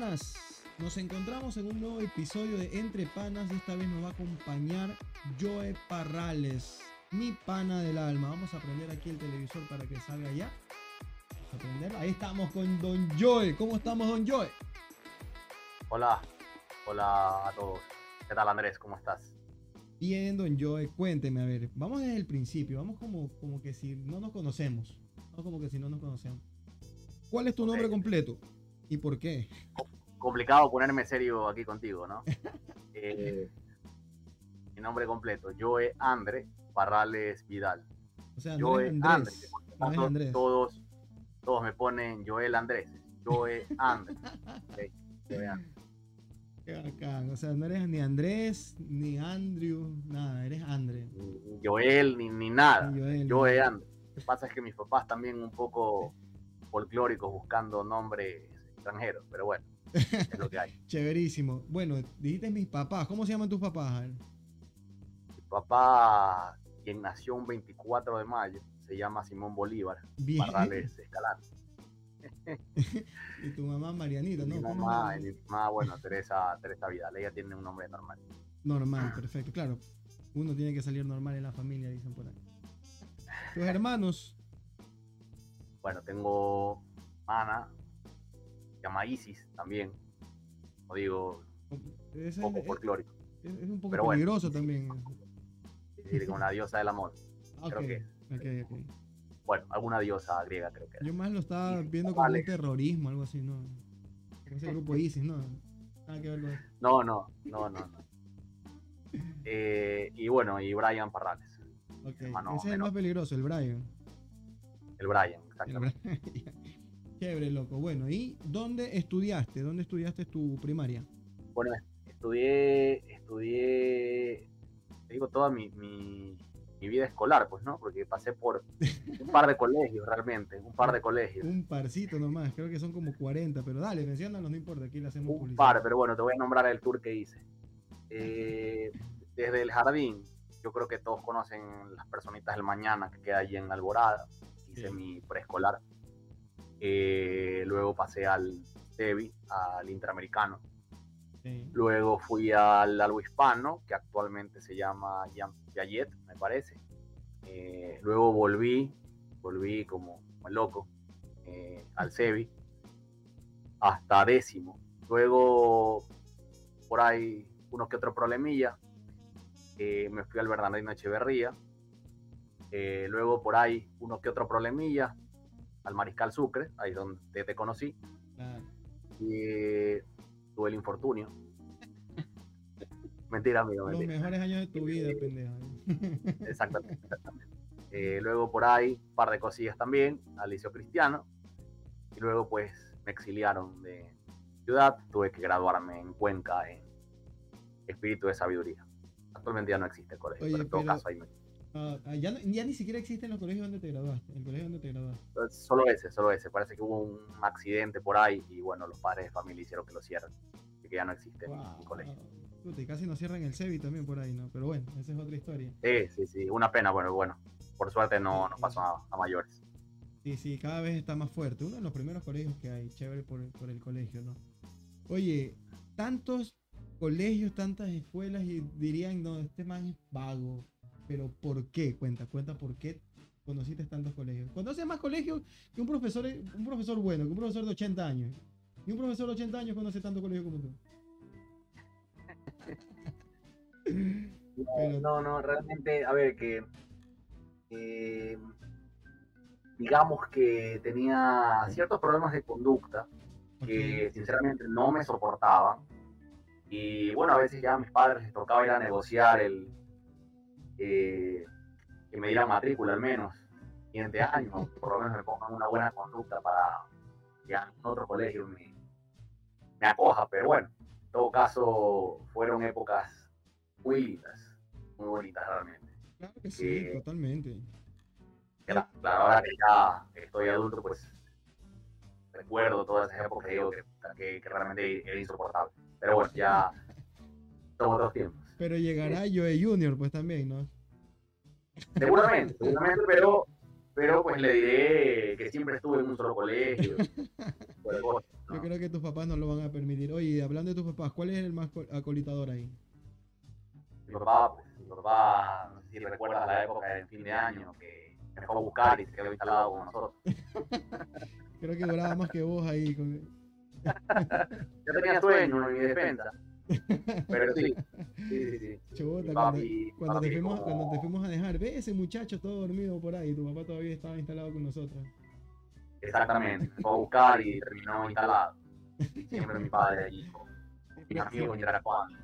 Panas, nos encontramos en un nuevo episodio de Entre Panas y esta vez nos va a acompañar Joe Parrales, mi pana del alma. Vamos a prender aquí el televisor para que salga ya. Vamos a prender. Ahí estamos con Don Joe. ¿Cómo estamos, Don Joe? Hola, hola a todos. ¿Qué tal Andrés? ¿Cómo estás? Bien, Don Joe, cuénteme, a ver, vamos desde el principio, vamos como, como que si no nos conocemos, vamos como que si no nos conocemos. ¿Cuál es tu nombre completo y por qué? Complicado ponerme serio aquí contigo, ¿no? Eh, mi nombre completo, Joe Andre Parrales Vidal. O sea, Joe. Andrés. no Andrés. Todos, todos me ponen Joel Andrés. Joe Andre. Ok, Joe Andre. Qué bacán. O sea, no eres ni Andrés, ni Andrew, nada, eres André. Ni Joel ni, ni nada. Ni Joel, Joe Andre. Lo que pasa es que mis papás también un poco folclóricos buscando nombres extranjeros, pero bueno, es lo que hay. Chéverísimo. Bueno, dijiste mis papás. ¿Cómo se llaman tus papás? Mi papá, quien nació un 24 de mayo, se llama Simón Bolívar, Bien. Parrales Escalante. Y tu mamá Marianita, ¿no? mi ¿Cómo mamá, mi mamá, bueno, Teresa, Teresa Vidal, ella tiene un nombre normal. Normal, perfecto. Claro, uno tiene que salir normal en la familia, dicen por ahí. Tus hermanos. Bueno, tengo Mana, se llama Isis también, como digo, Ese un poco es, folclórico, es- es un poco Pero peligroso también. es decir, como una diosa del amor. Ah, creo que-. Bueno, alguna diosa griega creo que era. Yo más lo estaba viendo como un terrorismo, algo así, ¿no? Ese grupo ISIS, ¿no? Nada que ver con eso. No, no, no, no. no. Eh, y bueno, y Brian Parrales, Ok, hermano ese es el menor. más peligroso, el Brian. el Brian, El exactamente. Brian. Chévere, loco. Bueno, ¿y dónde estudiaste? ¿Dónde estudiaste tu primaria? Bueno, estudié, estudié, te digo, toda mi, mi, mi vida escolar, pues, ¿no? Porque pasé por un par de colegios, realmente, un par de colegios. Un parcito nomás, creo que son como 40, pero dale, menciónalos, no importa, aquí le hacemos Un publicidad. par, pero bueno, te voy a nombrar el tour que hice. Eh, desde el jardín, yo creo que todos conocen las personitas del mañana que queda allí en Alborada. Hice Sí. mi preescolar. Eh, luego pasé al TEVI, al Interamericano. Sí. Luego fui al algo hispano, que actualmente se llama Piaget, me parece. Eh, luego volví, volví como, como loco eh, al CEBI hasta décimo. Luego, por ahí, uno que otro problemilla. me fui al Bernardino Echeverría. Luego, por ahí, uno que otro problemilla al Mariscal Sucre, ahí donde te conocí y eh, tuve el infortunio. Mentira, amigo, Los mejores años de tu vida, pendejo. Exactamente. exactamente. Eh, luego por ahí, un par de cosillas también, al Liceo Cristiano. Y luego, pues, me exiliaron de ciudad. Tuve que graduarme en Cuenca, en Espíritu de Sabiduría. Actualmente ya no existe el colegio, Oye, pero en todo pero- caso ahí me... Ah, ya, no- ya ni siquiera existen los colegios donde te graduaste. El colegio donde te graduaste. Solo ese, solo ese. Parece que hubo un accidente por ahí y bueno, los padres de familia hicieron que lo cierren. Así que ya no existe Wow. el colegio. Puta, y casi nos cierran el CEBI también por ahí, ¿no? Pero bueno, esa es otra historia. Sí, sí, sí. Una pena, bueno, bueno. Por suerte no, no pasó a, a mayores. Sí, sí, cada vez está más fuerte. Uno de los primeros colegios que hay, chévere por, por el colegio, ¿no? Oye, tantos colegios, tantas escuelas y dirían, no, este man es vago. Pero ¿por qué? Cuenta, cuenta por qué conociste tantos colegios. Conoces más colegios que un profesor, un profesor bueno, que un profesor de 80 años. Y un profesor de 80 años conoce tantos colegios como tú. Pero- No, no, realmente, a ver, que eh, digamos que tenía ciertos problemas de conducta que sinceramente no me soportaban. Y bueno, a veces ya a mis padres les tocaba ir a negociar el eh, que me dieran matrícula al menos, siguiente año, por lo menos me pongan una buena conducta para que en otro colegio me, me acoja. Pero bueno, en todo caso, fueron épocas muy lindas, muy bonitas realmente. Claro que sí, Eh, totalmente. Claro, ahora que ya estoy adulto, pues recuerdo todas esas épocas que, que, que realmente era insoportable. Pero bueno, ya son otros tiempos. Pero llegará Joe Junior, pues también, ¿no? Seguramente, seguramente, pero, pero pues le diré que siempre estuve en un solo colegio. Yo creo que tus papás no lo van a permitir. Oye, hablando de tus papás, ¿cuál es el más col- acolitador ahí? Mi papá, pues, mi papá, no sé si recuerdas la época del fin de año que me dejó a buscar y se quedó instalado con nosotros. Creo que duraba más que vos ahí. Con... Yo tenía sueño en mi defensa, pero sí, sí, sí, sí. Chuta, Mi cuando, papi- te fuimos, como- cuando te fuimos a dejar, ve ese muchacho todo dormido por ahí. Tu papá todavía estaba instalado con nosotros. Exactamente, me fue a buscar y terminó instalado. Siempre mi padre allí.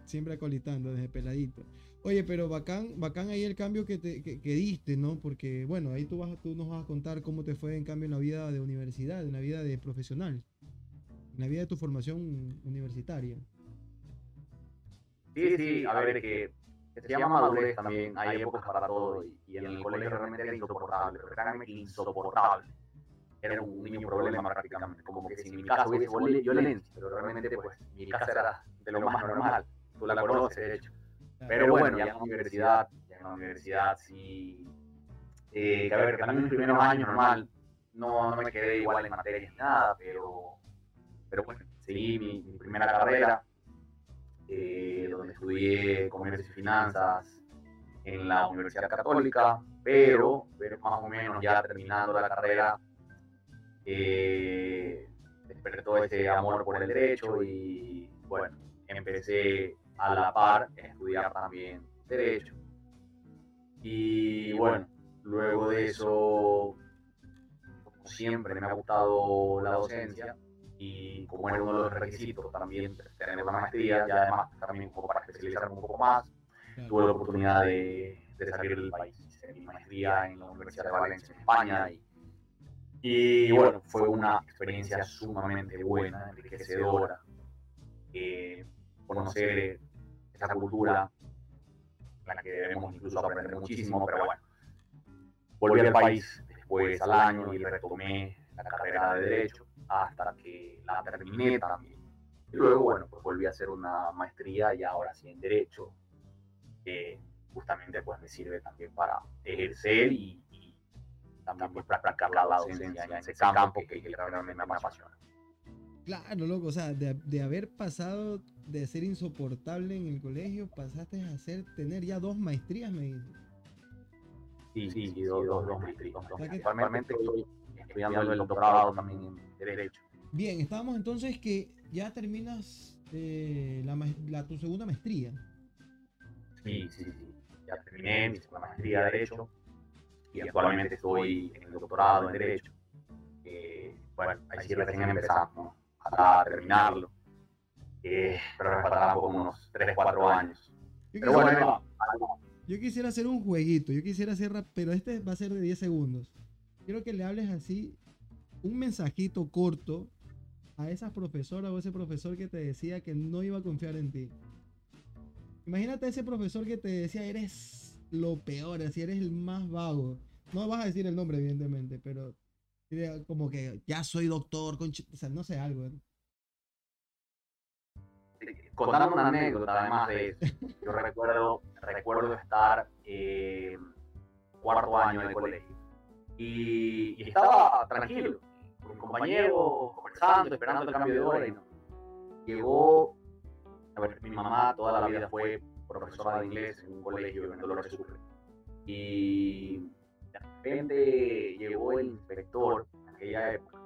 Siempre acolitando desde peladito. Oye, pero bacán, bacán ahí el cambio que, te, que, que diste, ¿no? Porque, bueno, ahí tú, vas, tú nos vas a contar cómo te fue en cambio en la vida de universidad, en la vida de profesional, en la vida de tu formación universitaria. Sí, sí, a ver, que, se llama madurez también, hay épocas para todo y, y en el colegio realmente era insoportable, pero créanme que insoportable. Era un niño problema prácticamente, como que si en mi casa hubiese violen- violencia, pero realmente pues mi casa era de lo más normal, tú la conoces de hecho. Pero bueno, ya en la universidad, ya en la universidad sí, eh, que a ver, que también en mis primeros años normal, no, no me quedé igual en materias ni nada, pero, pero bueno, seguí mi, mi primera carrera, eh, donde estudié comercio y finanzas en la Universidad Católica, pero, pero más o menos ya terminando la carrera, eh, despertó ese amor por el derecho y bueno, empecé a la par a estudiar también derecho. Y bueno, luego de eso, como siempre me ha gustado la docencia y como era uno de los requisitos también tener una maestría y además también como para especializarme un poco más, Claro. tuve la oportunidad de, de salir del país. Hice mi maestría en la Universidad de Valencia, en España. Y, y bueno, fue una experiencia sumamente buena, enriquecedora. eh, conocer esa cultura, en la que debemos incluso aprender muchísimo, pero bueno. Volví al país después al año y retomé la carrera de Derecho hasta que la terminé también. Y luego, bueno, pues volví a hacer una maestría y ahora sí en Derecho, que justamente pues me sirve también para ejercer y, y también pues practicar la docencia en ese campo que, que realmente me apasiona. Claro, loco, o sea, de, de haber pasado de ser insoportable en el colegio, pasaste a ser, tener ya dos maestrías, me dices. Sí, sí, sí, dos, dos, dos maestrías. dos sea que- maestrías. Actualmente estoy estudiando el doctorado también en Derecho. Bien, estábamos entonces que ya terminas eh, la, tu segunda maestría. Sí, sí, sí. Ya terminé mi segunda maestría de Derecho y actualmente estoy en el doctorado en Derecho. Eh, bueno, ahí sí recién empezamos, ¿no? a terminarlo. Eh, pero me faltarán como unos 3, 4 años. Yo Pero quisiera, bueno, yo quisiera hacer un jueguito, yo quisiera hacer, pero este va a ser de 10 segundos. Quiero que le hables así un mensajito corto a esa profesora o ese profesor que te decía que no iba a confiar en ti. Imagínate ese profesor que te decía eres lo peor, así eres el más vago. No vas a decir el nombre, evidentemente, pero como que ya soy doctor, conch- o no sé, algo. contando una anécdota además de eso. Yo recuerdo, recuerdo estar eh, cuarto año el colegio y, y estaba tranquilo, con un compañero, conversando, esperando el cambio de hora y no. Llegó, a ver, mi mamá toda la vida fue profesora de inglés en un colegio en Dolores Sucre y de repente llegó el inspector en aquella época.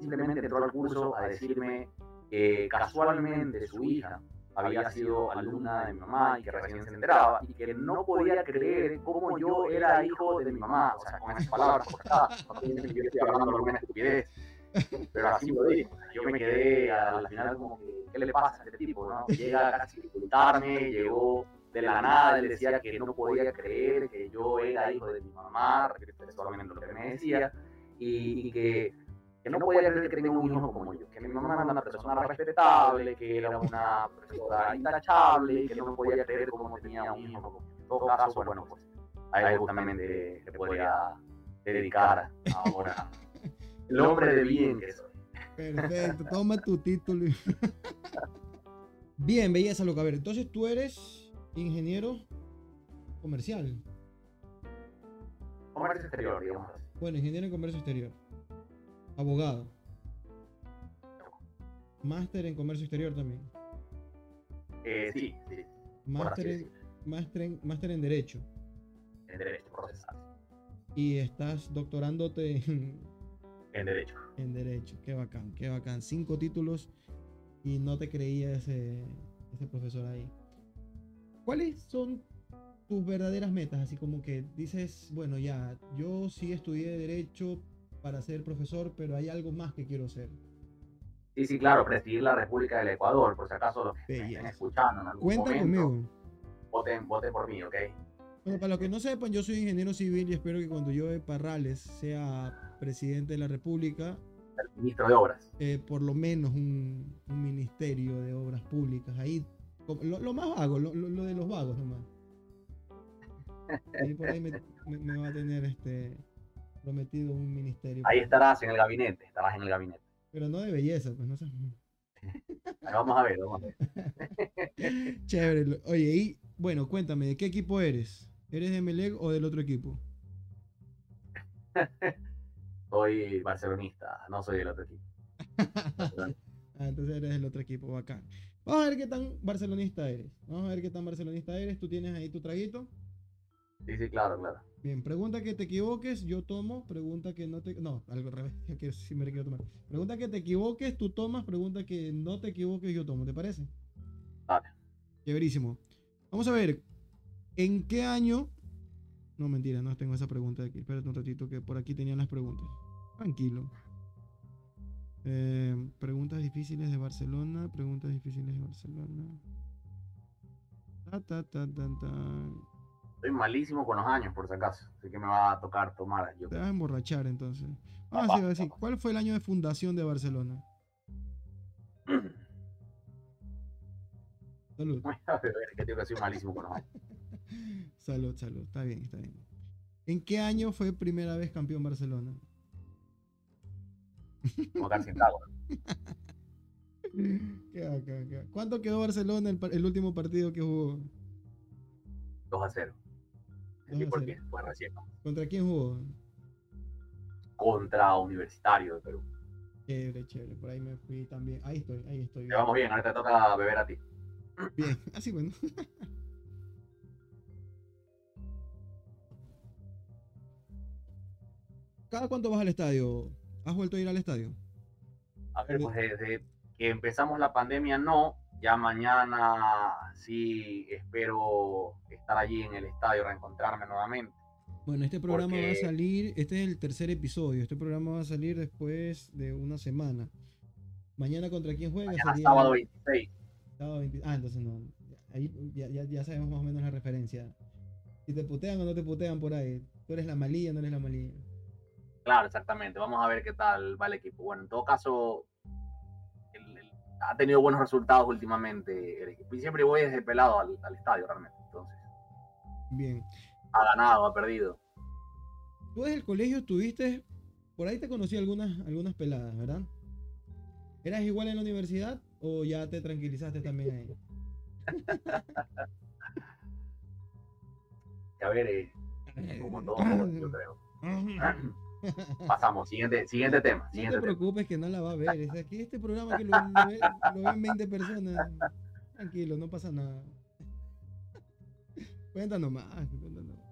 Simplemente entró al curso a decirme que casualmente su hija había sido alumna de mi mamá y que recién se enteraba y que no podía creer cómo yo era hijo de mi mamá, o sea, con esas palabras cortadas, no piensen que yo estoy hablando alguna estupidez, pero así lo dijo. Yo me quedé al final como que, ¿qué le pasa a este tipo? No? Llega casi a insultarme, llegó de la nada, él decía que no podía creer que yo era hijo de mi mamá, textualmente lo que me decía, y, y que que no podía creer que tenía un hijo como yo, que mi mamá era una persona respetable, que era una persona intachable, y que no podía creer cómo tenía un hijo como yo. En todo caso, bueno, pues a él justamente le podría dedicar ahora el hombre de bien que soy. Perfecto, toma tu título. Bien, belleza, loco. A ver, entonces tú eres ingeniero comercial. Comercio exterior, digamos. Bueno, ingeniero en comercio exterior. Abogado. Máster en comercio exterior también. Eh, sí, sí, Máster en, máster, en, máster en derecho. en derecho procesal. Y estás doctorándote en, En derecho. en derecho. Qué bacán, qué bacán. Cinco títulos y no te creía ese, ese profesor ahí. ¿Cuáles son tus verdaderas metas? Así como que dices, bueno, ya, yo sí estudié derecho para ser profesor, pero hay algo más que quiero hacer. Sí, sí, claro, presidir la República del Ecuador, por si acaso los que estén escuchando en algún Cuenta momento, conmigo. voten, voten por mí, ¿ok? Bueno, para los que no sepan, yo soy ingeniero civil y espero que cuando yo de Parrales sea presidente de la República, El ministro de Obras. eh, por lo menos un, un ministerio de obras públicas. Ahí, lo, lo más vago, lo, lo- lo de los vagos nomás. Ahí por ahí me, me- me va a tener este prometido un ministerio. Ahí estarás en el gabinete, estarás en el gabinete. Pero no de belleza, pues no sé. Vamos a ver, vamos a ver. Chévere. Oye, y bueno, cuéntame, ¿de qué equipo eres? ¿Eres de Melec o del otro equipo? Soy barcelonista, no soy del otro equipo. Ah, entonces eres del otro equipo, bacán. Vamos a ver qué tan barcelonista eres. Vamos a ver qué tan barcelonista eres. Tú tienes ahí tu traguito. Sí, sí, claro, claro. Bien, pregunta que te equivoques, yo tomo. Pregunta que no te. No, algo al revés. Quiero, sí me quiero tomar. Pregunta que te equivoques, tú tomas. Pregunta que no te equivoques, yo tomo. ¿Te parece? Dale. Chéverísimo. Vamos a ver. ¿En qué año? No, mentira, no tengo esa pregunta aquí. Espérate un ratito que por aquí tenían las preguntas. Tranquilo. Eh, preguntas difíciles de Barcelona. Preguntas difíciles de Barcelona. Ta, ta, ta, ta, ta. Soy malísimo con los años, por si acaso. Así que me va a tocar tomar. Yo Te vas a emborrachar entonces. Vamos a decir así. ¿Cuál fue el año de fundación de Barcelona? Salud. Voy a beber, que digo que soy malísimo con los años. Salud, salud. Está bien, está bien. ¿En qué año fue primera vez campeón Barcelona? Como bacán, qué bacán. ¿Cuánto quedó Barcelona el, el último partido que jugó? 2 a 0. 2 Sí, porque 0. fue recién. ¿Contra quién jugó? Contra Universitario de Perú. Chévere, chévere. Por ahí me fui también. Ahí estoy, ahí estoy. Te vamos bien, ahora te toca beber a ti. Bien, así bueno. ¿Cada cuánto vas al estadio? ¿Has vuelto a ir al estadio? A ver, pues desde que empezamos la pandemia no, ya mañana sí espero estar allí en el estadio, reencontrarme nuevamente. Bueno, este programa va a salir, este es el tercer episodio, este programa va a salir después de una semana. Mañana contra quién juega? Mañana Sería sábado 26. sábado 20 Ah, entonces no. Ahí ya, ya, ya sabemos más o menos la referencia. Si te putean o no te putean por ahí. Tú eres la malilla, no eres la malilla. Claro, exactamente. Vamos a ver qué tal va el equipo. Bueno, en todo caso, ha tenido buenos resultados últimamente el equipo. Y siempre voy desde pelado al, al estadio realmente. Entonces, Bien. ha ganado, ha perdido. Tú desde el colegio estuviste, por ahí te conocí algunas, algunas peladas, ¿verdad? ¿Eras igual en la universidad o ya te tranquilizaste también ahí? A ver, eh, como todo, yo creo. Pasamos, siguiente, siguiente tema. No te tema. preocupes que no la va a ver. Es aquí este programa que lo, lo ve- lo ven 20 personas. Tranquilo, no pasa nada. Cuenta nomás. cuenta nomás.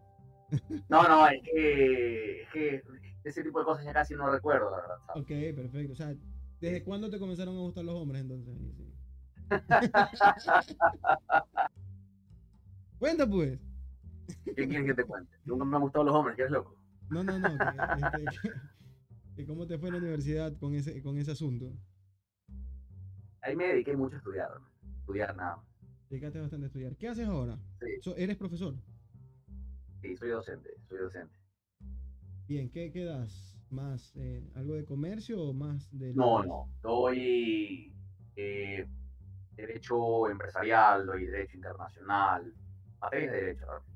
No, no, es que, es que ese tipo de cosas ya casi no recuerdo, la verdad. ¿sabes? Ok, perfecto. O sea, ¿desde cuándo te comenzaron a gustar los hombres entonces? Sí. Cuenta pues. ¿Qué quieres que te cuente? Nunca me han gustado los hombres, que eres loco. No, no, no. Que, este, ¿Cómo te fue en la universidad con ese, con ese asunto? Ahí me dediqué mucho a estudiar, estudiar nada más. Dedicaste bastante a estudiar. ¿Qué haces ahora? Sí. ¿Eres profesor? Sí, soy docente, soy docente. Bien, ¿qué, qué das? ¿Más eh, algo de comercio o más de... No, no, doy eh, derecho empresarial, doy derecho internacional, materias de derecho, realmente.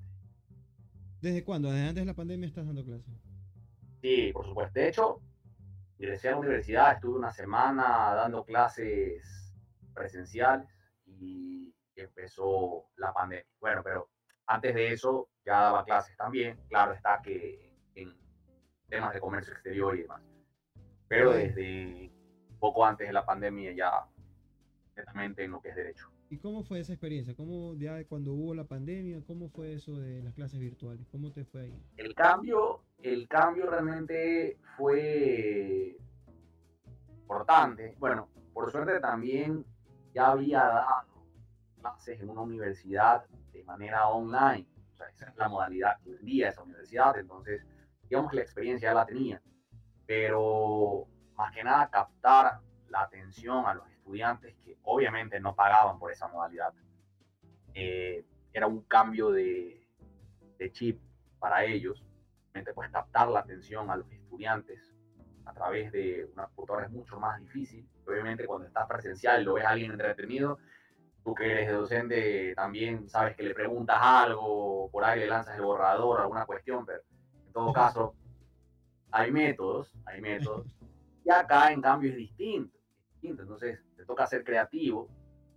¿Desde cuándo? ¿Desde antes de la pandemia estás dando clases? Sí, por supuesto. De hecho, ingresé a la universidad, estuve una semana dando clases presenciales y empezó la pandemia. Bueno, pero antes de eso ya daba clases también. Claro está que en temas de comercio exterior y demás. Pero desde poco antes de la pandemia ya netamente en lo que es derecho. ¿Y cómo fue esa experiencia? ¿Cómo ya cuando hubo la pandemia, cómo fue eso de las clases virtuales? ¿Cómo te fue ahí? El cambio, el cambio realmente fue importante. Bueno, por suerte también ya había dado clases en una universidad de manera online. O sea, esa es la modalidad que vendía esa universidad. Entonces, digamos que la experiencia ya la tenía. Pero más que nada captar la atención a los estudiantes que obviamente no pagaban por esa modalidad. Eh, era un cambio de, de chip para ellos. Pues captar la atención a los estudiantes a través de una computadora es mucho más difícil. Obviamente cuando estás presencial lo ves a alguien entretenido, tú que eres docente también sabes que le preguntas algo, por ahí le lanzas el borrador, alguna cuestión, pero en todo caso hay métodos, hay métodos. Y acá en cambio es distinto, distinto. Entonces te toca ser creativo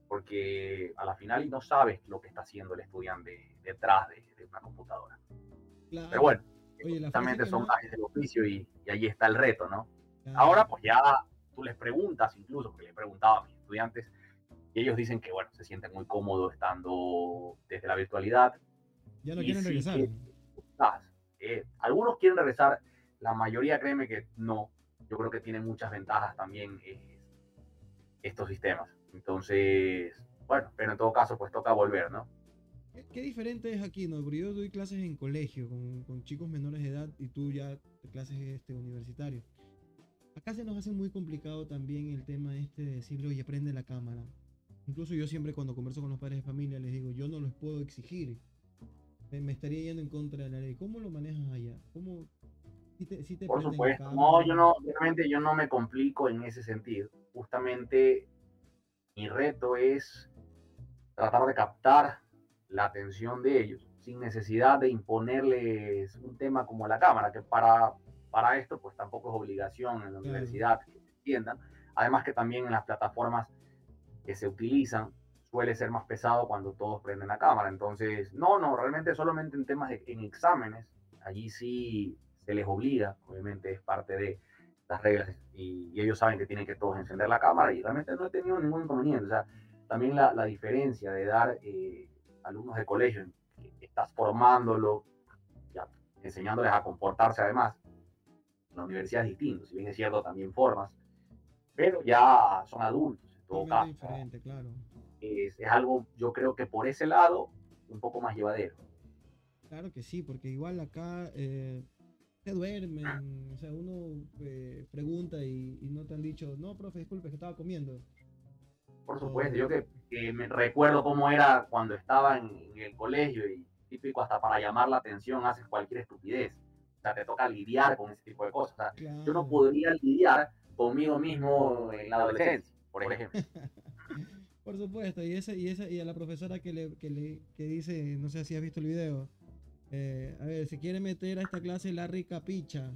porque a la final no sabes lo que está haciendo el estudiante detrás de, una computadora. Pero bueno, justamente son gajes del oficio y, y, ahí está el reto, ¿no? Ahora pues ya tú les preguntas, incluso, porque le preguntaba a mis estudiantes, y ellos dicen que, bueno, se sienten muy cómodos estando desde la virtualidad. Ya no quieren regresar. Eh, algunos quieren regresar, la mayoría créeme que no. Yo creo que tienen muchas ventajas también eh, estos sistemas. Entonces, bueno, pero en todo caso, pues toca volver, ¿no? ¿Qué, diferente es aquí, no? Porque yo doy clases en colegio con, con chicos menores de edad y tú ya clases este. Acá se nos hace muy complicado también el tema este de decirle, oye, prende la cámara. Incluso yo siempre cuando converso con los padres de familia les digo, yo no los puedo exigir. Me, estaría yendo en contra de la ley. ¿Cómo lo manejas allá? ¿Cómo, si te, si te Por supuesto. No, yo no, realmente yo no me complico en ese sentido. Justamente mi reto es tratar de captar la atención de ellos sin necesidad de imponerles un tema como la cámara, que para, para esto pues tampoco es obligación en la universidad que se entiendan. Además que también en las plataformas que se utilizan suele ser más pesado cuando todos prenden la cámara. Entonces, no, no, realmente solamente en temas de en exámenes, allí sí se les obliga, obviamente es parte de las reglas y, ellos saben que tienen que todos encender la cámara y realmente no he tenido ningún inconveniente. O sea, también la, la diferencia de dar eh, alumnos de colegio, que estás formándolo, ya, enseñándoles a comportarse además, en la universidad es distinto, si bien es cierto, también formas, pero ya son adultos, en todo caso. Diferente, claro. Es, es algo, yo creo que por ese lado, un poco más llevadero. Claro que sí, porque igual acá eh, se duermen, o sea, uno eh, pregunta y, no te han dicho, no, profe, disculpe, que estaba comiendo. Por supuesto, yo que, me recuerdo cómo era cuando estaba en, el colegio y típico hasta para llamar la atención haces cualquier estupidez. O sea, te toca lidiar con ese tipo de cosas. Yo no podría lidiar conmigo mismo en la adolescencia, por ejemplo. por supuesto, y, ese, y, esa, y a la profesora que, le, que, le, que dice, no sé si has visto el video, eh, a ver, se quiere meter a esta clase Larry Capicha.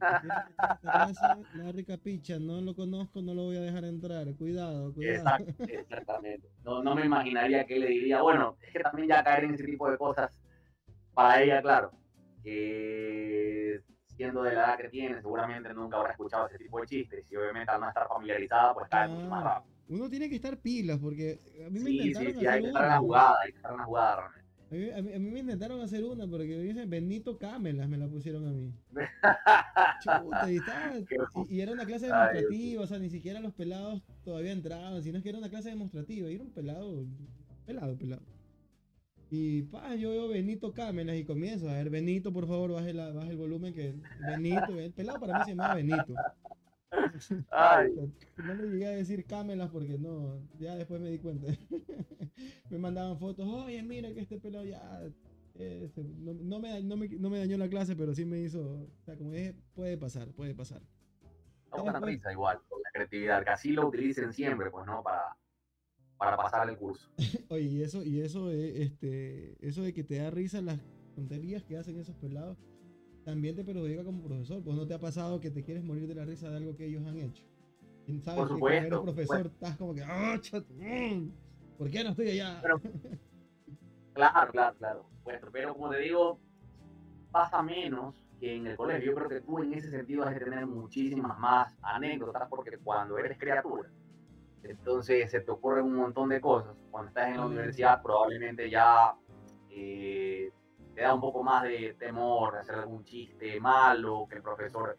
Larry Capicha, no lo conozco, no lo voy a dejar entrar. Cuidado, cuidado. exactamente. No, no me imaginaría que le diría, bueno, es que también ya caer en ese tipo de cosas, para ella, claro, que siendo de la edad que tiene, seguramente nunca habrá escuchado ese tipo de chistes y obviamente al no estar familiarizada, pues cae mucho más rápido. Uno tiene que estar pilas porque a mí me sí, sí, sí, hay que estar en la jugada, hay que estar en la jugada realmente. A mí, me intentaron hacer una porque me dicen Benito Camelas, me la pusieron a mí. y, era una clase demostrativa, o sea, ni siquiera los pelados todavía entraban, sino que era una clase demostrativa, y era un pelado, pelado, pelado. Y pa, yo veo Benito Camelas y comienzo a ver, Benito, por favor, baje, la, baje el volumen, que Benito, el pelado para mí se llamaba Benito. No le llegué a decir cámelas porque no, ya después me di cuenta. me mandaban fotos, oye, mira que este pelado ya. Este, no, me, no, me, dañó la clase, pero sí me hizo. O sea, como dije, puede pasar, puede pasar. No una risa igual, con la creatividad, que así lo utilicen siempre, pues, ¿no? Para, para pasar el curso. oye, y eso, y eso, este, eso de que te da risa las tonterías que hacen esos pelados también te perjudica como profesor. Pues no te ha pasado que te quieres morir de la risa de algo que ellos han hecho. ¿Sabes por supuesto. Que eres profesor estás como que, ¡ah, mm, ¿Por qué no estoy allá? claro, claro, claro. pero como te digo, pasa menos que en el colegio. Yo creo que tú en ese sentido has de tener muchísimas más anécdotas porque cuando eres criatura, Entonces se te ocurren un montón de cosas. Cuando estás en la universidad probablemente ya eh, te da un poco más de temor de hacer algún chiste malo, que el profesor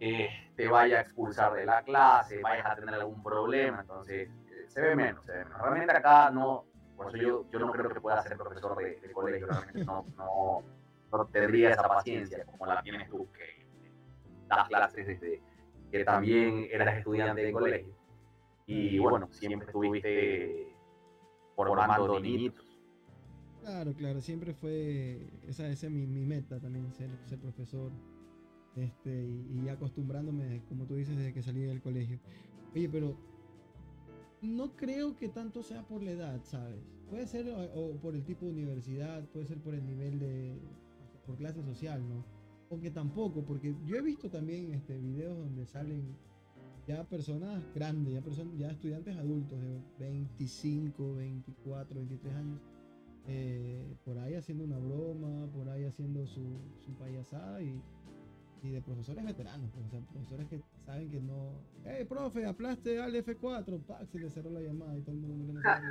eh, te vaya a expulsar de la clase, vayas a tener algún problema, entonces eh, se ve menos, se ve menos. Realmente acá no, por eso yo, yo no creo que pueda ser profesor de, colegio, realmente no, no, no, tendría esa paciencia como la tienes tú, que das clases desde que también eras estudiante de colegio. Y bueno, siempre estuviste formando niñitos. Claro, claro, siempre fue esa, es mi, meta también, ser, ser profesor. Este, y, acostumbrándome, como tú dices, desde que salí del colegio. Oye, pero no creo que tanto sea por la edad, ¿sabes? Puede ser o por el tipo de universidad, puede ser por el nivel de, por clase social, ¿no? Aunque tampoco, porque yo he visto también este, videos donde salen ya personas grandes, ya, personas, ya estudiantes adultos de 25, 24, 23 años, eh, por ahí haciendo una broma, por ahí haciendo su, su payasada y, y de profesores veteranos, pues, o sea, profesores que saben que no. ¡Hey, profe, aplaste al F4! ¡Pac! Se le cerró la llamada y todo el mundo no sabe.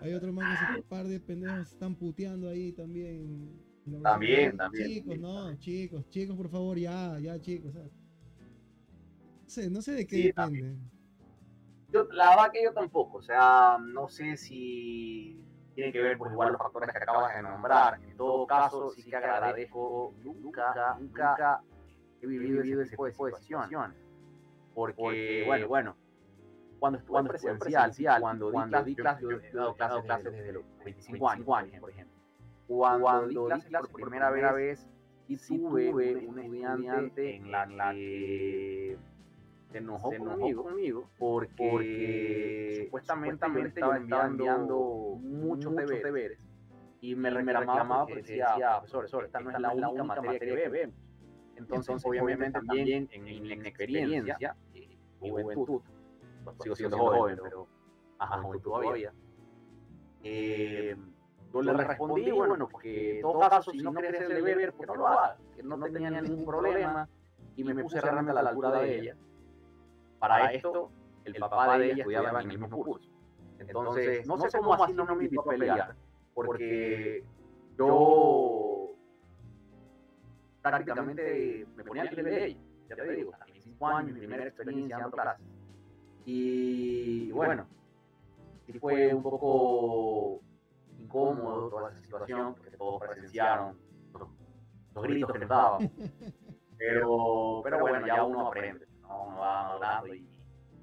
Hay otro más que ese par de pendejos están puteando ahí también. También, también. Chicos, no, chicos, chicos, por favor, ya, ya, chicos. ¿sabes? No sé, no sé de qué Sí, depende. también. Yo, la verdad que yo tampoco, o sea, no sé si tiene que ver pues igual los factores que acabas de nombrar. En todo caso, sí que agradezco, nunca, nunca he vivido ese tipo de situaciones. Porque, bueno, bueno, cuando estuve en presencial, cuando, di clases, yo he dado clases, desde los 25 años, por ejemplo. Cuando, di clases por primera vez, y tuve un estudiante en la que se enojó, conmigo, porque, supuestamente, yo le estaba enviando, muchos deberes, y me, reclamaba porque decía, profesor, profesor, esta no es la única materia que vemos. Entonces, obviamente, también en mi inexperiencia, eh, mi juventud, sigo siendo joven, pero ajá, juventud todavía, eh, yo le respondí, bueno, porque en todo caso, si no hacer el deber, pues no lo haga, que no tenía ningún problema, y me puse realmente a la altura de ella. Para esto, el papá de ella estudiaba en el mismo curso. Entonces, no sé cómo así no me invitó a pelear, porque yo prácticamente me ponía al nivel de ella, ya te digo, a mis 5 años, mi primera experiencia dando clases. Y bueno, sí fue un poco incómodo toda esa situación, porque todos presenciaron los, los gritos que nos daban. Pero, pero bueno, ya uno aprende. Uno va hablando y,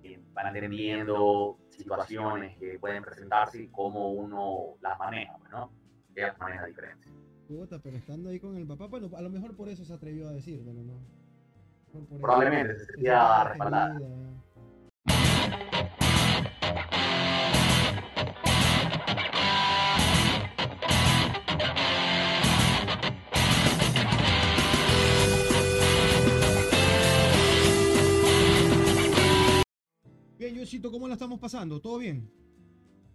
y va entendiendo situaciones que pueden presentarse y cómo uno las maneja, pues, ¿no? De las maneras diferentes. Puta, pero estando ahí con el papá, bueno, a lo mejor por eso se atrevió a decírtelo, ¿no? Por-. Probablemente se sentía respaldada. Bien, Yosito, ¿cómo la estamos pasando? ¿Todo bien?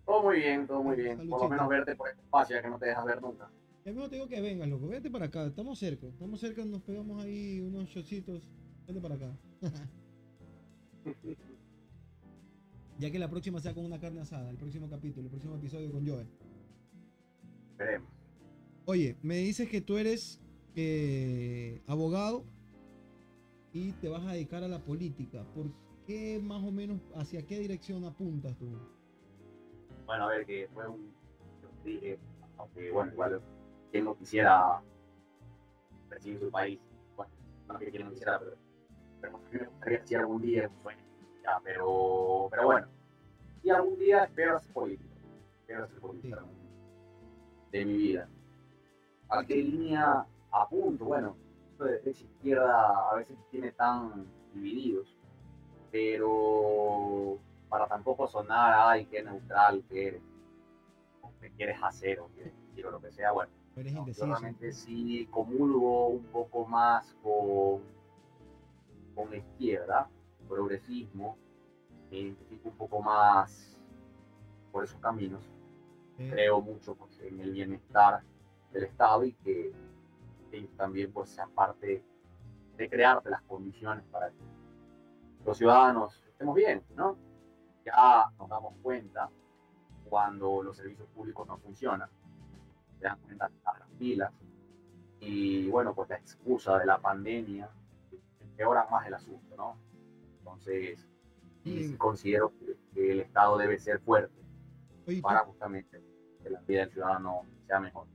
Todo muy bien, todo muy bien. Por lo menos verte por este espacio que no te dejas ver nunca. Ya mismo te digo que vengas, loco. Vente para acá. Estamos cerca. Estamos cerca. Nos pegamos ahí unos shotcitos. Vente para acá. ya que la próxima sea con una carne asada. El próximo capítulo, el próximo episodio con Joe. Veremos. Oye, me dices que tú eres eh, abogado y te vas a dedicar a la política. ¿Por qué más o menos, hacia qué dirección apuntas tú? Bueno, a ver, que fue un. yo te dije, aunque bueno, igual, quien no quisiera percibir su país. Bueno, no que quien no quisiera, pero. Pero me gustaría si algún día sueño. Ya, pero. Pero bueno. Y algún día espero hacer política. Espero hacer política de mi vida. ¿A qué línea apunto? Bueno, esto de derecha izquierda a veces tiene tan divididos, pero para tampoco sonar, ay, qué neutral que eres, o que quieres hacer, o que decir, o lo que sea, bueno, no, yo realmente sí comulgo un poco más con, con la izquierda, progresismo, me identifico un poco más por esos caminos. Eh, creo mucho pues, en el bienestar del Estado y que ellos también pues sean parte de crear las condiciones para que los ciudadanos estemos bien, ¿no? ya nos damos cuenta cuando los servicios públicos no funcionan. Se dan cuenta las pilas. Y bueno, pues la excusa de la pandemia empeora más el asunto, ¿no? Entonces, sí, considero que, el Estado debe ser fuerte para justamente que la vida del ciudadano sea mejor.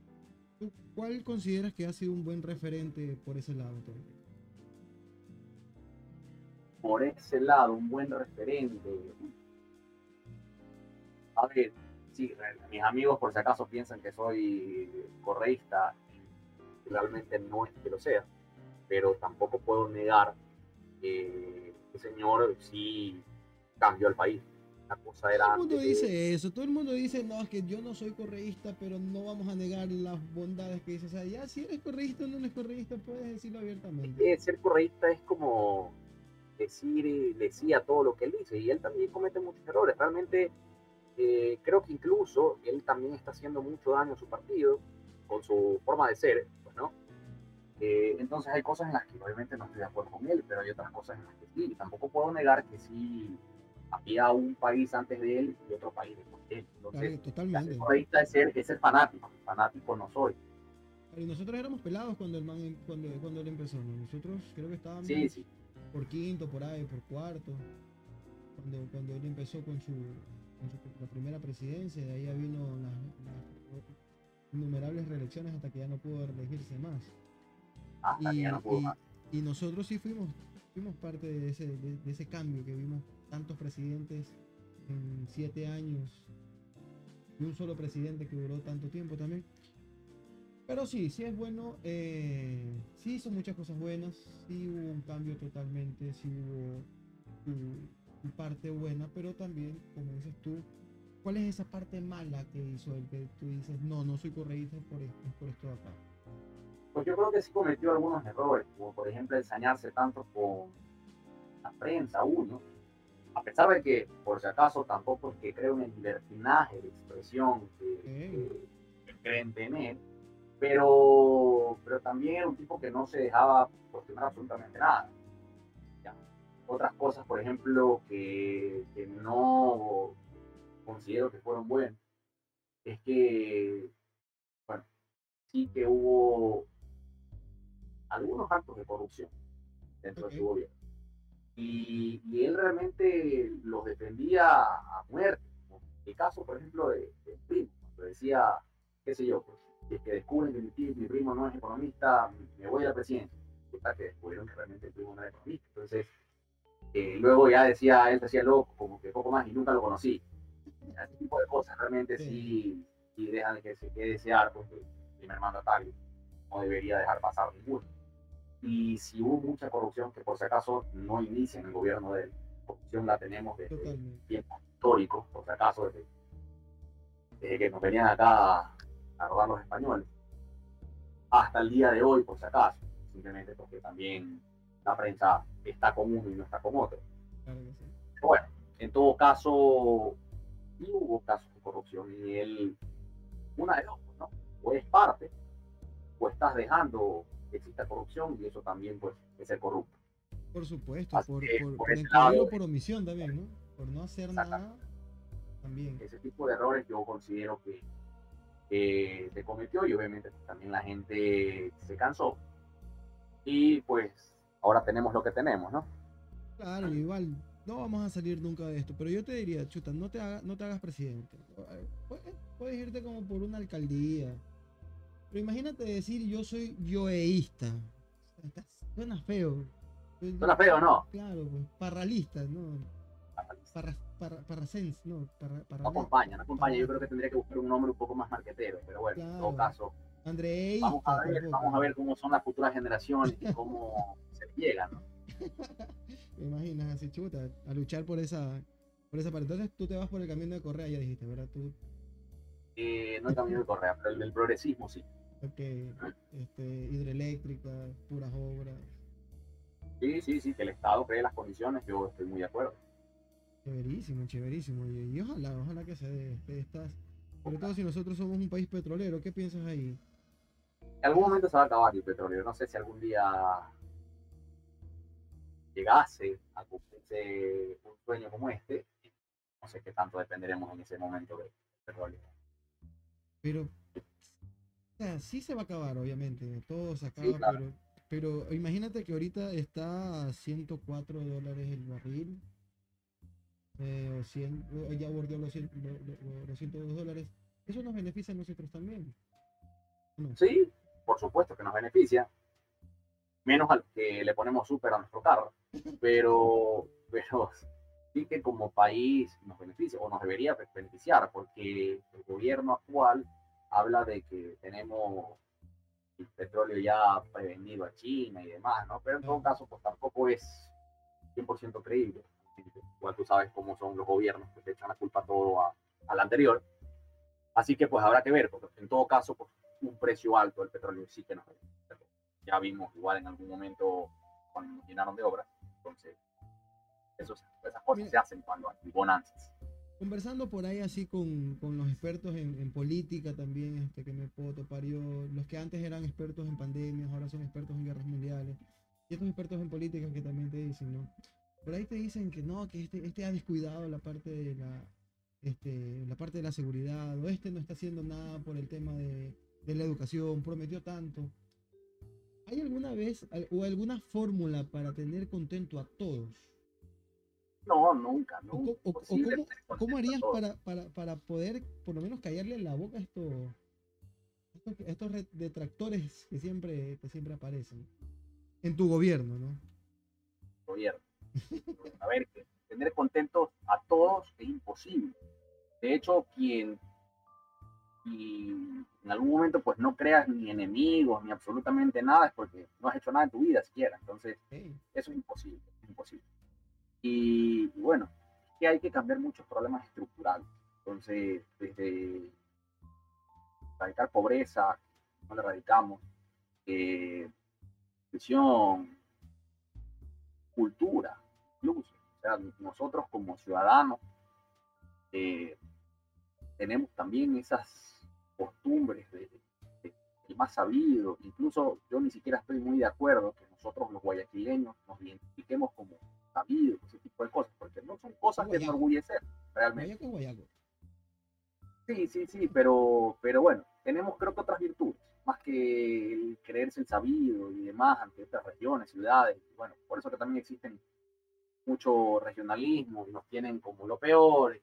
¿Cuál consideras que ha sido un buen referente por ese lado? Por ese lado, un buen referente. A ver, sí, mis amigos por si acaso piensan que soy correísta, realmente no es que lo sea, pero tampoco puedo negar que el señor sí cambió el país. La cosa era todo el mundo dice eso, todo el mundo dice, no, es que yo no soy correísta, pero no vamos a negar las bondades que dice. O sea, ya si eres correísta o no eres correísta, puedes decirlo abiertamente. ser correísta es como decir, decía todo lo que él dice, y él también comete muchos errores. Realmente eh, creo que incluso él también está haciendo mucho daño a su partido con su forma de ser, pues, ¿no? Eh, entonces hay cosas en las que obviamente no estoy de acuerdo con él, pero hay otras cosas en las que sí. Tampoco puedo negar que sí había un país antes de él y otro país después de él. Entonces, totalmente. La es ser, es ser fanático. Fanático no soy. Y nosotros éramos pelados cuando el man, cuando, cuando él empezó, Nosotros creo que estábamos por quinto, por ahí, por cuarto. Cuando, cuando él empezó con su, la primera presidencia, de ahí vino las, innumerables reelecciones hasta que ya no pudo elegirse más. y, y, nosotros sí fuimos, fuimos parte de ese, de, ese cambio que vimos tantos presidentes en siete años y un solo presidente que duró tanto tiempo también. Pero sí, sí es bueno, eh, sí hizo muchas cosas buenas, sí hubo un cambio totalmente, sí hubo parte buena, pero también, como dices tú, ¿cuál es esa parte mala que hizo el que tú dices, no, no soy correísta por esto, por esto de acá? Pues yo creo que sí cometió algunos errores, como por ejemplo ensañarse tanto con la prensa, uno, a pesar de que, por si acaso, tampoco es que creo en el libertinaje de expresión que, creen tener, pero, pero también era un tipo que no se dejaba cuestionar absolutamente nada otras cosas, por ejemplo, que, que no considero que fueron buenas, es que, bueno, sí que hubo algunos actos de corrupción dentro de su gobierno. Y, y, él realmente los defendía a muerte. El caso, por ejemplo, de, de primo, cuando decía, qué sé yo, pues, si es que descubren que mi, mi, primo no es economista, me voy a la presidencia. que descubrieron que realmente el primo no era economista. Entonces, eh, luego ya decía, él decía loco, como que poco más y nunca lo conocí. Ese tipo de cosas realmente sí, sí, dejan que se quede desear, porque el primer mandatario no debería dejar pasar ninguno. Y si hubo mucha corrupción, que por si acaso no inicia en el gobierno de él, corrupción la tenemos desde tiempos históricos, por si acaso desde, desde, que nos venían acá a robar los españoles, hasta el día de hoy, por si acaso, simplemente porque también la prensa está con uno y no está con otro. bueno, en todo caso, hubo casos de corrupción y él, una de dos, ¿no? O es parte, o estás dejando que exista corrupción y eso también, pues, es ser corrupto. Por supuesto, por, por, por, omisión también, ¿no? Por no hacer nada, también. Ese tipo de errores yo considero que, se cometió y obviamente también la gente se cansó. Y pues ahora tenemos lo que tenemos, ¿no? Claro, igual no vamos a salir nunca de esto, pero yo te diría, chuta, no te, haga, no te hagas presidente. Puedes, irte como por una alcaldía. Pero imagínate decir yo soy yoeísta. Suena feo. Suena feo, ¿no? Claro, pues, parralista, ¿no? Parra, para, ¿no? no acompaña, no acompaña. Yo creo que tendría que buscar un nombre un poco más marquetero, pero bueno, en todo caso. André vamos a, ver, vamos a ver cómo son las futuras generaciones y cómo llega, ¿no? Me imaginas así, chuta, a luchar por esa, por esa parte. Entonces tú te vas por el camino de Correa, ya dijiste, ¿verdad? Tú... Eh, no el camino de Correa, pero el del progresismo sí. Ok, este, hidroeléctrica, puras obras. Sí, sí, sí, que el Estado cree las condiciones, yo estoy muy de acuerdo. Chéverísimo, chéverísimo. Y, y ojalá, ojalá que se dé estas. Sobre todo si nosotros somos un país petrolero, ¿qué piensas ahí? En algún momento se va a acabar el petróleo. No sé si algún día llegase a cumplirse un sueño como este, no sé qué tanto dependeremos en ese momento del petróleo. Pero, o sea, sí se va a acabar, obviamente. Todo se acaba, pero, pero imagínate que ahorita está a 104 dólares el barril. Eh, o 100, ya bordeó los, 100, los 102 dólares. Eso nos beneficia a nosotros también. Sí, por supuesto que nos beneficia. Menos al que le ponemos súper a nuestro carro. Pero, pero sí que como país nos beneficia o nos debería beneficiar porque el gobierno actual habla de que tenemos el petróleo ya prevenido a China y demás, ¿no? Pero en todo caso, pues tampoco es 100% creíble. Igual tú sabes cómo son los gobiernos que te echan la culpa todo a, al anterior. Así que pues habrá que ver, porque en todo caso, pues un precio alto del petróleo sí que nos Ya vimos igual en algún momento cuando nos llenaron de obras. Entonces, esas cosas se hacen cuando hay bonanzas. Conversando por ahí así con, con los expertos en, en, política también, este, que me puedo topar yo, los que antes eran expertos en pandemias, ahora son expertos en guerras mundiales, y estos expertos en política que también te dicen, ¿no? Por ahí te dicen que no, que este, este ha descuidado la parte de la, este, la parte de la seguridad, o este no está haciendo nada por el tema de, de la educación, prometió tanto. ¿Hay alguna vez o alguna fórmula para tener contento a todos? No, nunca, no. O, cómo, harías para, para, para, poder por lo menos callarle la boca a estos, estos, detractores que siempre, que siempre aparecen en tu gobierno, ¿no? Gobierno. A ver, tener contentos a todos es imposible. De hecho, quien y en algún momento pues no creas ni enemigos ni absolutamente nada es porque no has hecho nada en tu vida siquiera. Entonces, eso es imposible, es imposible. Y, bueno, que hay que cambiar muchos problemas estructurales. Entonces, desde erradicar pobreza, no la erradicamos, eh, visión, cultura, incluso. O sea, nosotros como ciudadanos eh, tenemos también esas costumbres de, más sabido. Incluso yo ni siquiera estoy muy de acuerdo que nosotros los guayaquileños nos identifiquemos como sabidos, ese tipo de cosas, porque no son cosas que enorgullecer realmente. Sí, sí, sí, pero, pero bueno, tenemos creo que otras virtudes, más que el creerse el sabido y demás ante estas regiones, ciudades. Bueno, por eso que también existen mucho regionalismo y nos tienen como lo peor,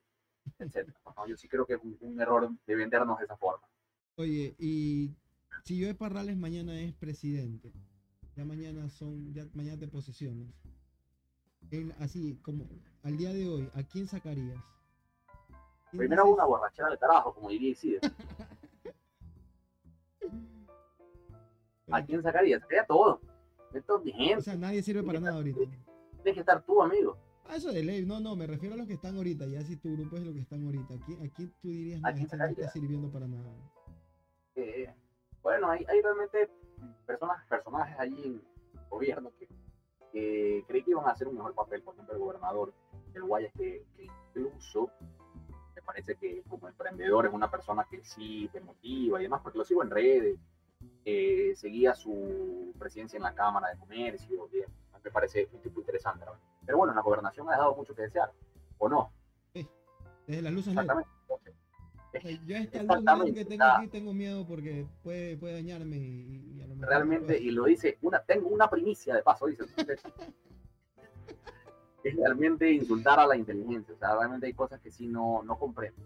etc. yo sí creo que es un error de vendernos de esa forma. Oye, y si yo de Parrales mañana es presidente, ya mañana son, ya mañana de posesiones. así como al día de hoy, ¿a quién sacarías? Primero una borrachera de carajo, como diría Isidro. ¿A quién sacarías? Sacaría todo. Esto es O sea, nadie sirve para nada ahorita. Tienes que estar tú, amigo. Ah, eso de ley. No, no, me refiero a los que están ahorita. Ya si tu grupo es lo que están ahorita. ¿A quién, a quién tú dirías no, este no está sirviendo para nada? bueno, hay, hay, realmente personas, personajes allí en el gobierno que, que creí que iban a hacer un mejor papel, por ejemplo, el gobernador del Guayas, que, que incluso me parece que como emprendedor es una persona que sí te motiva y demás, porque lo sigo en redes, seguía su presidencia en la Cámara de Comercio, me parece un tipo interesante. Pero bueno, la gobernación ha dejado mucho que desear, ¿o no? Sí, desde las luces. Exactamente. Yo esta luz que tengo aquí tengo miedo porque puede, puede dañarme y, a lo mejor Realmente, y lo dice, una, tengo una primicia de paso, dice. es realmente insultar a la inteligencia, o sea, realmente hay cosas que sí no, no comprendo.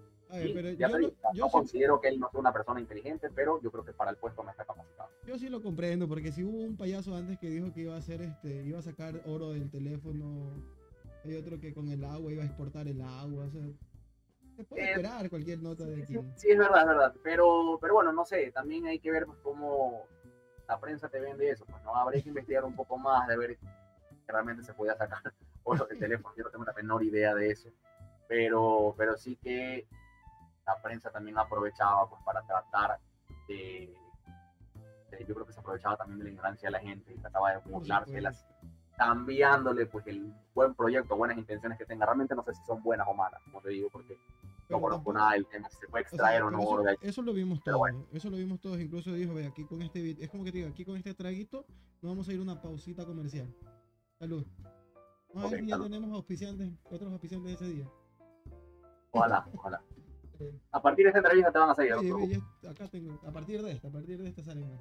Yo, no, considero que él no sea una persona inteligente, pero yo creo que para el puesto no está capacitado. Yo sí lo comprendo, porque si hubo un payaso antes que dijo que iba a hacer este, iba a sacar oro del teléfono, hay otro que con el agua iba a exportar el agua, o sea, se puede eh, esperar cualquier nota de aquí. Sí, es verdad, es verdad. Pero, pero bueno, no sé, también hay que ver pues, cómo la prensa te vende eso. Pues no habría que investigar un poco más de ver que realmente se podía sacar o de teléfono. Yo no tengo la menor idea de eso. Pero, pero sí que la prensa también aprovechaba pues, para tratar de, Yo creo que se aprovechaba también de la ignorancia de la gente y trataba de burlárselas cambiándole pues el buen proyecto, buenas intenciones que tenga. Realmente no sé si son buenas o malas, como te digo, porque no conozco nada del tema, si se puede extraer o, no. Eso, lo vimos todos, eso lo vimos todos, incluso dijo, ve, aquí con este, es como que te digo, aquí con este traguito, nos vamos a ir a una pausita comercial. Salud. ya tenemos auspiciantes, otros auspiciantes ese día. Ojalá, ojalá. A partir de esta entrevista te van a seguir. Oye, ya- acá tengo, a partir de esta, a partir de esta salen.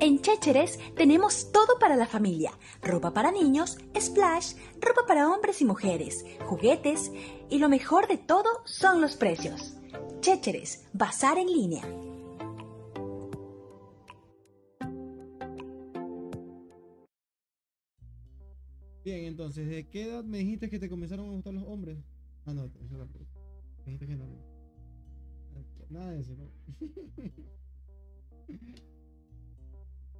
En Chécheres tenemos todo para la familia. Ropa para niños, splash, ropa para hombres y mujeres, juguetes y lo mejor de todo son los precios. Chécheres, bazar en línea. Bien, entonces, ¿de qué edad me dijiste que te comenzaron a gustar los hombres? Ah, no, eso es la pregunta. Que no. Nada de eso, ¿no?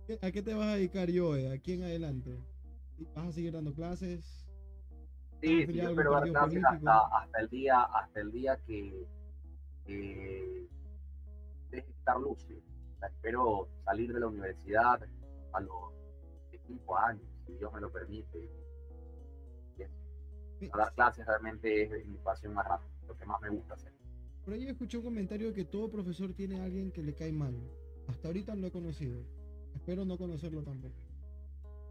¿Qué- ¿A qué te vas a dedicar, Joe? ¿Aquí en adelante? ¿Vas a seguir dando clases? Sí, sí, yo espero dar clases hasta, hasta el día, hasta el día que, que deje de estar lúcido. O sea, espero salir de la universidad a los 5 años, si Dios me lo permite. Y eso. Sí. A dar clases realmente es mi pasión más rápida, lo que más me gusta hacer. Por ahí escuché un comentario de que todo profesor tiene a alguien que le cae mal. Hasta ahorita no lo he conocido. Espero no conocerlo tampoco.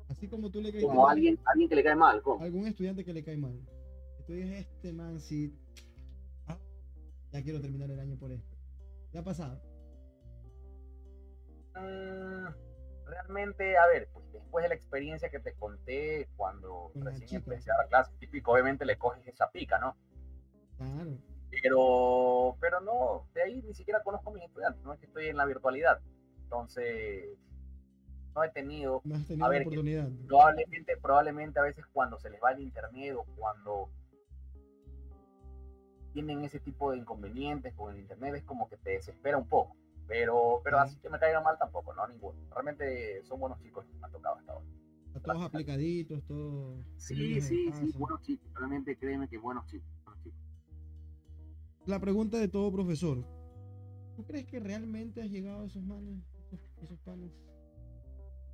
Así como tú le caes Como mal, alguien, alguien que le cae mal, ¿cómo? algún estudiante que le cae mal. Tú dices, este man sí. ah, ya quiero terminar el año por esto. Ya ha pasado. Mm, realmente, a ver, pues después de la experiencia que te conté cuando Con recién empecé a dar clases, típico, obviamente le coges esa pica, ¿no? Claro. Pero, pero no, de ahí ni siquiera conozco a mis estudiantes, no es que estoy en la virtualidad. Entonces, no he tenido, No has tenido A que- oportunidad. probablemente, probablemente a veces cuando se les va el internet o cuando tienen ese tipo de inconvenientes con el internet es como que te desespera un poco. Pero, pero Sí. así que me caiga mal tampoco, no, ninguno. Realmente son buenos chicos que me han tocado hasta ahora. Todos aplicaditos, todos. Sí, sí, sí, buenos chicos. Realmente créeme que buenos chicos. La pregunta de todo profesor. ¿Tú crees que realmente has llegado a esos manes, esos, panes?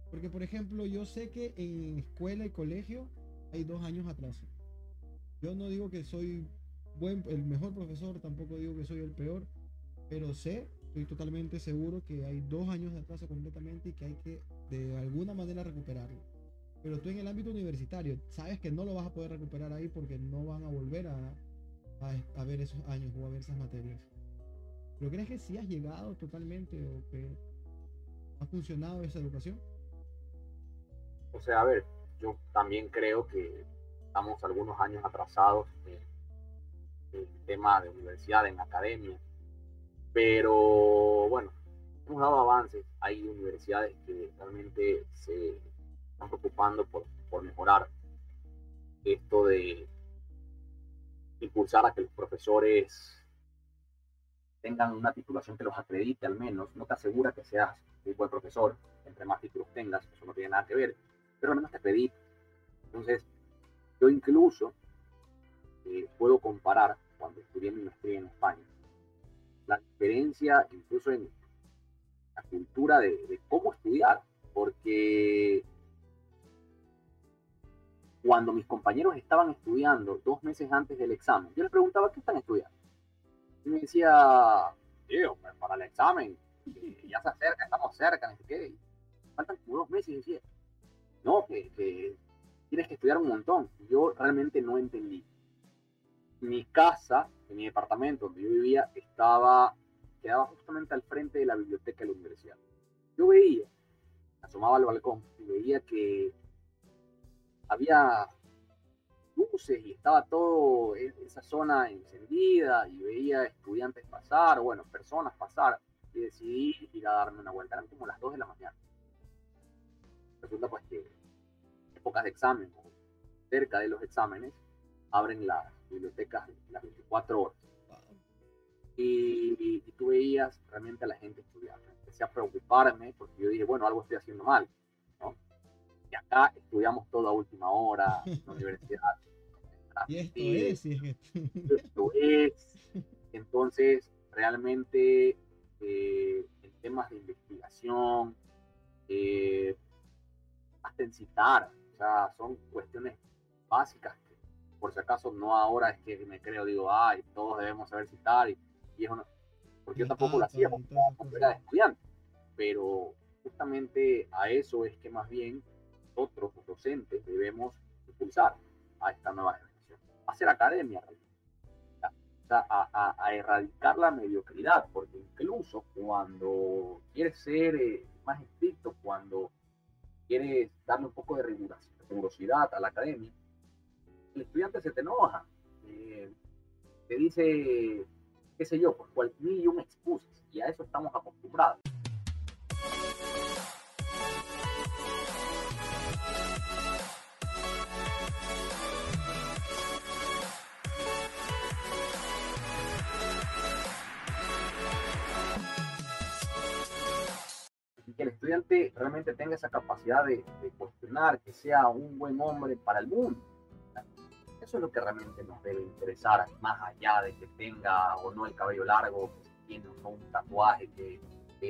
Porque, por ejemplo, yo sé que en escuela y colegio hay dos años atrás. Yo no digo que soy el mejor profesor, tampoco digo que soy el peor, pero sé, estoy totalmente seguro que hay dos años de atraso completamente y que hay que de alguna manera recuperarlo. Pero tú en el ámbito universitario sabes que no lo vas a poder recuperar ahí porque no van a volver a, a, ver esos años o a ver esas materias. ¿Pero crees que sí has llegado totalmente o que ha funcionado esa educación? O sea, a ver, yo también creo que estamos algunos años atrasados en en el tema de universidad, en academia. Pero bueno, hemos dado avances. Hay universidades que realmente se están preocupando por, por mejorar esto de impulsar a que los profesores tengan una titulación que los acredite al menos. No te asegura que seas un buen profesor, entre más títulos tengas, eso no tiene nada que ver, pero al menos te acredita. Entonces, yo incluso eh, puedo comparar cuando estudié mi maestría en España, la diferencia incluso en la cultura de, de cómo estudiar, porque cuando mis compañeros estaban estudiando dos meses antes del examen, yo les preguntaba qué están estudiando. Y me decía, tío, pues para el examen, ya se acerca, estamos cerca, no sé qué. Faltan como dos meses, decía, no, que, que tienes que estudiar un montón. Yo realmente no entendí. Mi casa, en mi departamento donde yo vivía, estaba, quedaba justamente al frente de la biblioteca de la universidad. Yo veía, asomaba al balcón y veía que había luces y estaba todo esa zona encendida y veía estudiantes pasar, o bueno, personas pasar y decidí ir a darme una vuelta. Eran como las 2 de la mañana. Resulta pues que épocas de examen, o cerca de los exámenes, abren las bibliotecas las 24 horas. Y, y tú veías realmente a la gente estudiando. Empecé a preocuparme porque yo dije, bueno, algo estoy haciendo mal. Acá estudiamos toda última hora en la universidad. Y esto Sí, es, y es que- esto es. Entonces, realmente, eh, en temas de investigación, eh, hasta en citar, o sea, son cuestiones básicas que, por si acaso, no ahora es que me creo, digo, ay, todos debemos saber citar, y, y eso no, porque yo tampoco lo hacía cosas. era estudiante, pero justamente a eso es que más bien nosotros, docentes, debemos impulsar a esta nueva generación, hacer academia. a, a, erradicar la mediocridad, porque incluso cuando quieres ser eh, más estricto, cuando quieres darle un poco de rigurosidad a la academia, el estudiante se te enoja, eh, te dice, qué sé yo, por cual mil y un excusas, y a eso estamos acostumbrados. Que el estudiante realmente tenga esa capacidad de, cuestionar, que sea un buen hombre para el mundo. Eso es lo que realmente nos debe interesar, más allá de que tenga o no el cabello largo, que tiene o no un tatuaje, que,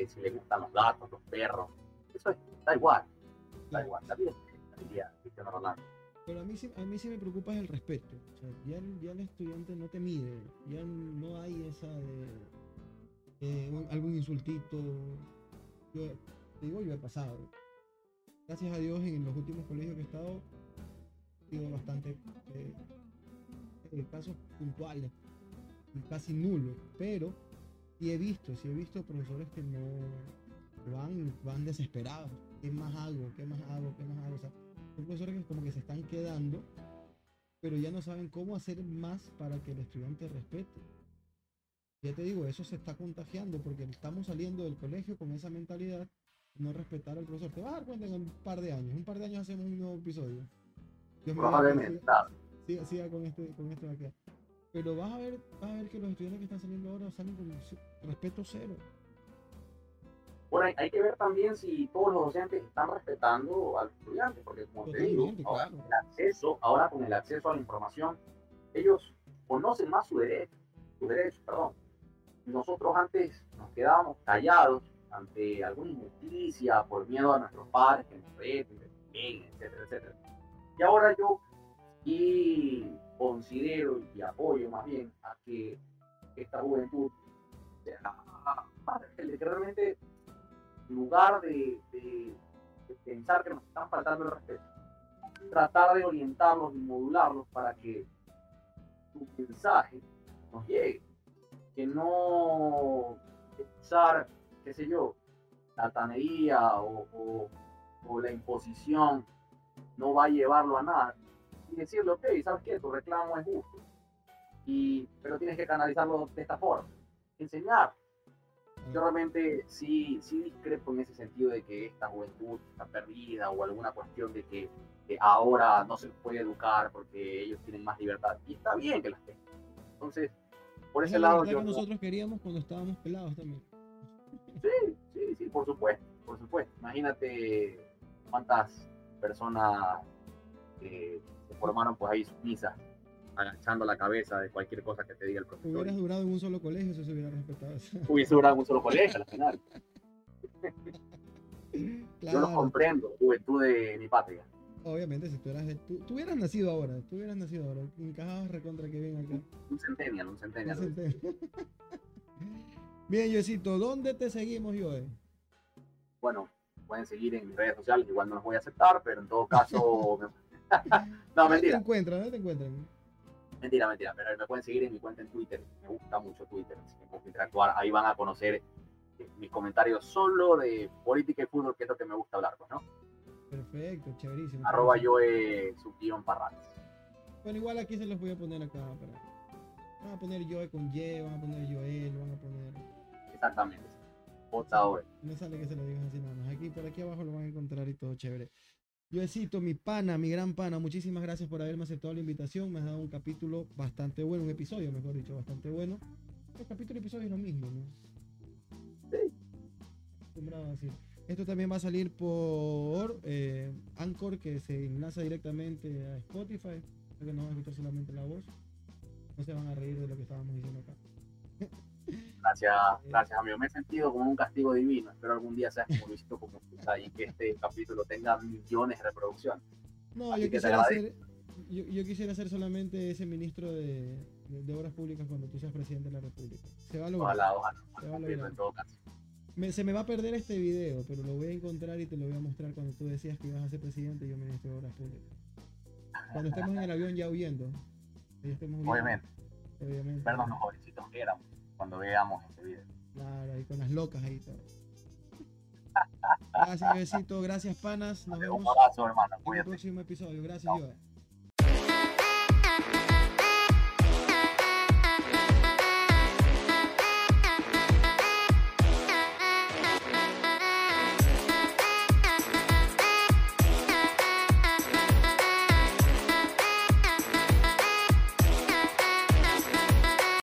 si le gustan los gatos, los perros. Eso es, da igual, da igual, está bien, Pero a mí, a mí sí me preocupa el respeto. O sea, ya, ya el estudiante no te mide, ya no hay esa de eh, algún insultito. Yo, digo, yo he pasado. Gracias a Dios en los últimos colegios que he estado, he sido bastante eh, eh, casos puntuales, casi nulos, pero sí he visto, sí he visto profesores que no van, van desesperados. ¿Qué más hago? ¿Qué más hago? ¿Qué más hago? Profesores que como que se están quedando, pero ya no saben cómo hacer más para que el estudiante respete. Ya te digo, eso se está contagiando porque estamos saliendo del colegio con esa mentalidad no respetar al profesor. Te vas a dar cuenta en un par de años. Un par de años hacemos un nuevo episodio. Probablemente. Siga, siga, con este, con esto de acá. Pero vas a ver, vas a ver que los estudiantes que están saliendo ahora salen con respeto cero. Bueno, hay, que ver también si todos los docentes están respetando al estudiante, porque como te digo, ahora, el acceso, ahora con el acceso a la información, ellos conocen más su derecho, su derecho, perdón. Nosotros antes nos quedábamos callados ante alguna injusticia, por miedo a nuestros padres que nos reten, etcétera, etcétera. Y ahora yo y considero y apoyo más bien a que esta juventud sea que realmente en lugar de, pensar que nos están faltando el respeto, tratar de orientarlos y modularlos para que su mensaje nos llegue, que no pensar qué sé yo, la tanería o, la imposición no va a llevarlo a nada. Y decirle, ok, ¿sabes qué? Tu reclamo es justo. Y, pero tienes que canalizarlo de esta forma. Enseñar. Yo realmente sí, sí discrepo en ese sentido de que esta juventud está perdida o alguna cuestión de que, ahora no se puede educar porque ellos tienen más libertad. Y está bien que las tengan. Entonces, por ese lado... yo nosotros queríamos cuando estábamos pelados también. Sí, sí, sí, por supuesto, por supuesto. Imagínate cuántas personas se formaron pues ahí misas agachando la cabeza de cualquier cosa que te diga el profesor. Hubieras durado en un solo colegio, eso se hubiera respetado. Hubiese durado en un solo colegio al final. Yo lo comprendo, juventud de mi patria. Obviamente, si tú eras tú, tú, hubieras nacido ahora, tú hubieras nacido ahora, encajabas recontra que bien acá. Un centennial, un centennial. Un centennial. Bien, Joecito, ¿dónde te seguimos, Joe? Bueno, pueden seguir en mis redes sociales, igual no los voy a aceptar, pero en todo caso. no, mentira. te encuentran? ¿Dónde te encuentran? Mentira, mentira, pero me pueden seguir en mi cuenta en Twitter. Me gusta mucho Twitter, así que puedo interactuar. Ahí van a conocer eh, mis comentarios solo de política y fútbol, que es lo que me gusta hablar, pues, ¿no? Perfecto, chéverísimo. Arroba Joe Subguión Parrales. Bueno, igual aquí se los voy a poner acá. Van a poner Joe con Y, van a poner Joel, van a poner Exactamente. J.O. No sale que se lo digas así nada más. Aquí, por aquí abajo lo van a encontrar y todo chévere. Yoecito, mi pana, mi gran pana, muchísimas gracias por haberme aceptado la invitación. Me has dado un capítulo bastante bueno, un episodio, mejor dicho, bastante bueno. El capítulo y episodio es lo mismo, ¿no? Sí. Esto también va a salir por eh, Anchor, que se enlaza directamente a Spotify. que no van a escuchar solamente la voz. No se van a reír de lo que estábamos diciendo acá. Gracias, gracias amigo. Me he sentido como un castigo divino. Espero algún día seas como Luisito como y que este capítulo tenga millones de reproducciones. No, yo quisiera, ser, yo, quisiera ser solamente ese ministro de, de, Obras Públicas cuando tú seas presidente de la República. Se va a lograr. Ojalá, ojalá. Se va a lograr. En todo caso. se me va a perder este video, pero lo voy a encontrar y te lo voy a mostrar cuando tú decías que ibas a ser presidente y yo ministro de Obras Públicas. Cuando estemos en el avión ya huyendo. Obviamente. Obviamente. vernos los jovencitos que éramos cuando veamos este video. Claro, ahí con las locas ahí todo. Gracias, besito, gracias, panas. Nos vemos. Un abrazo, hermano. En el próximo episodio. Gracias, Yoda.